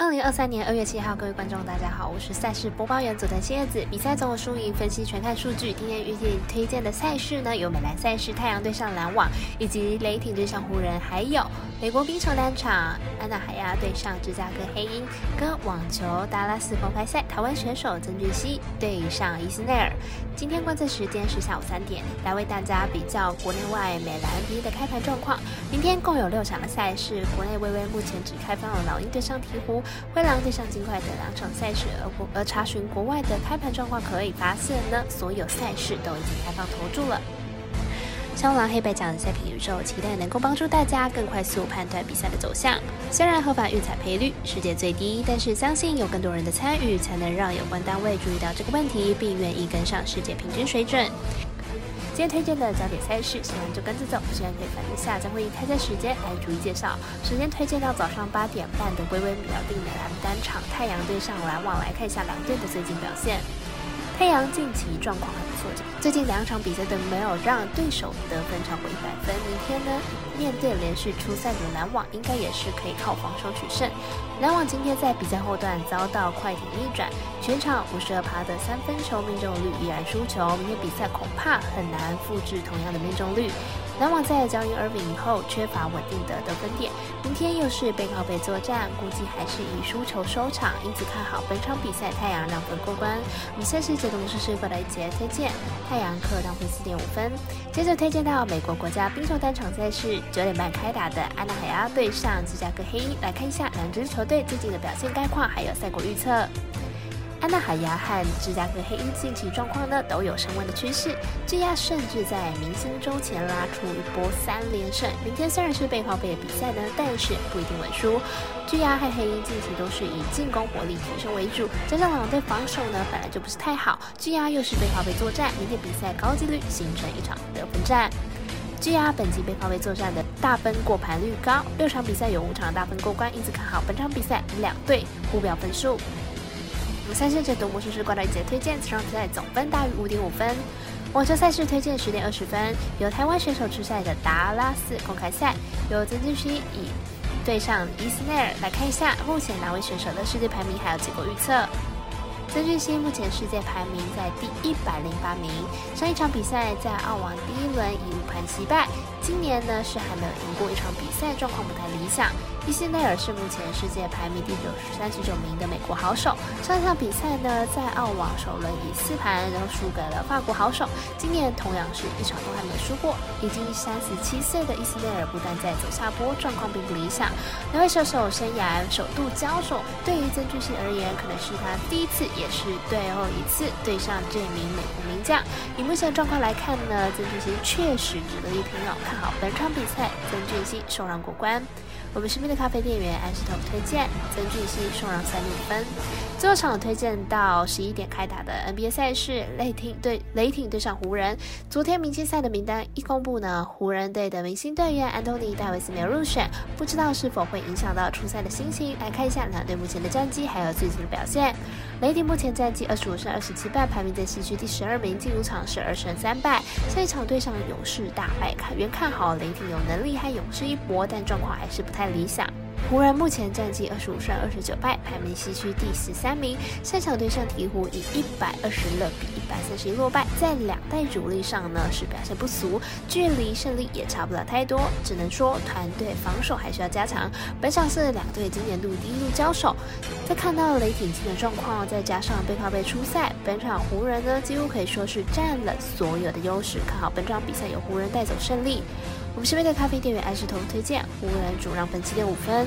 二零二三年二月七号，各位观众，大家好，我是赛事播报员佐藤新叶子。比赛总有输赢分析全看数据。今天预计推荐的赛事呢，有美兰赛事太阳对上篮网，以及雷霆对上湖人，还有美国冰球单场安娜海亚对上芝加哥黑鹰，跟网球达拉斯公开赛台湾选手曾俊熙对上伊斯内尔。今天观测时间是下午三点，来为大家比较国内外美兰 NBA 的开盘状况。明天共有六场的赛事，国内微微目前只开放了老鹰对上鹈鹕。灰狼对上金块的两场赛事，而国而查询国外的开盘状况，可以发现呢，所有赛事都已经开放投注了。超狼黑白奖的赛品宇宙，期待能够帮助大家更快速判断比赛的走向。虽然合法运彩赔率世界最低，但是相信有更多人的参与，才能让有关单位注意到这个问题，并愿意跟上世界平均水准。今天推荐的焦点赛事，喜欢就跟着走。不喜欢可以反映下，将会以开赛时间来逐一介绍。首先推荐到早上八点半的微微秒定的蓝单场，太阳对上篮网，来看一下两队的最近表现。太阳近期状况很不错，最近两场比赛都没有让对手得分超过一百分。明天呢，面对连续出赛的篮网，应该也是可以靠防守取胜。篮网今天在比赛后段遭到快艇逆转，全场五十二趴的三分球命中率依然输球，明天比赛恐怕很难复制同样的命中率。篮网在交易 Irving 以后缺乏稳定的得分点，明天又是背靠背作战，估计还是以输球收场，因此看好本场比赛太阳让分过关。我们先是解读模式是过来节推荐太阳客让分四点五分，接着推荐到美国国家冰球单场赛事九点半开打的安娜海亚对上芝加哥黑鹰，来看一下两支球队最近的表现概况，还有赛果预测。安娜海牙和芝加哥黑鹰近期状况呢都有升温的趋势，巨亚甚至在明星周前拉出一波三连胜。明天虽然是背靠背的比赛呢，但是不一定稳输。巨亚和黑鹰近期都是以进攻火力提升为主，加上两队防守呢本来就不是太好，巨亚又是背靠背作战，明天比赛高几率形成一场得分战。巨亚本季背靠背作战的大分过盘率高，六场比赛有五场大分过关，因此看好本场比赛两队互表分数。三线解读魔术师挂到一节推荐，此场比赛总分大于五点五分。网球赛事推荐十点二十分，由台湾选手出赛的达拉斯公开赛，由曾俊熙以对上伊斯内尔来看一下目前哪位选手的世界排名还有结果预测。曾俊熙目前世界排名在第一百零八名，上一场比赛在澳网第一轮以五盘击败，今年呢是还没有赢过一场比赛，状况不太理想。伊斯内尔是目前世界排名第九十三十九名的美国好手。上场比赛呢，在澳网首轮以四盘然后输给了法国好手。今年同样是一场都还没输过。已经三十七岁的伊斯内尔不但在走下坡，状况并不理想。两位射手生涯首度交手，对于曾俊熙而言，可能是他第一次，也是最后一次对上这名美国名将。以目前状况来看呢，曾俊熙确实值得一拼哦。看好本场比赛，曾俊熙受让过关。我们身边的咖啡店员安石头推荐曾俊熙送让三六分。最后场推荐到十一点开打的 NBA 赛事，雷霆对雷霆对上湖人。昨天明星赛的名单一公布呢，湖人队的明星队员安东尼戴维斯没有入选，不知道是否会影响到出赛的心情。来看一下两队目前的战绩还有最近的表现。雷霆目前战绩二十五胜二十七败，排名在西区第十二名，进入场是二胜三败。上一场对上勇士大败，看原看好雷霆有能力和勇士一搏，但状况还是不太太理想。湖人目前战绩二十五胜二十九败，排名西区第十三名。赛场对上鹈鹕以一百二十六比一百三十一落败，在两代主力上呢是表现不俗，距离胜利也差不了太多。只能说团队防守还需要加强。本场是两队今年度第一路交手，再看到雷霆今的状况，再加上背靠背出赛，本场湖人呢几乎可以说是占了所有的优势。看好本场比赛由湖人带走胜利。我们身边的咖啡店员爱吃头推荐湖人主让分七点五分。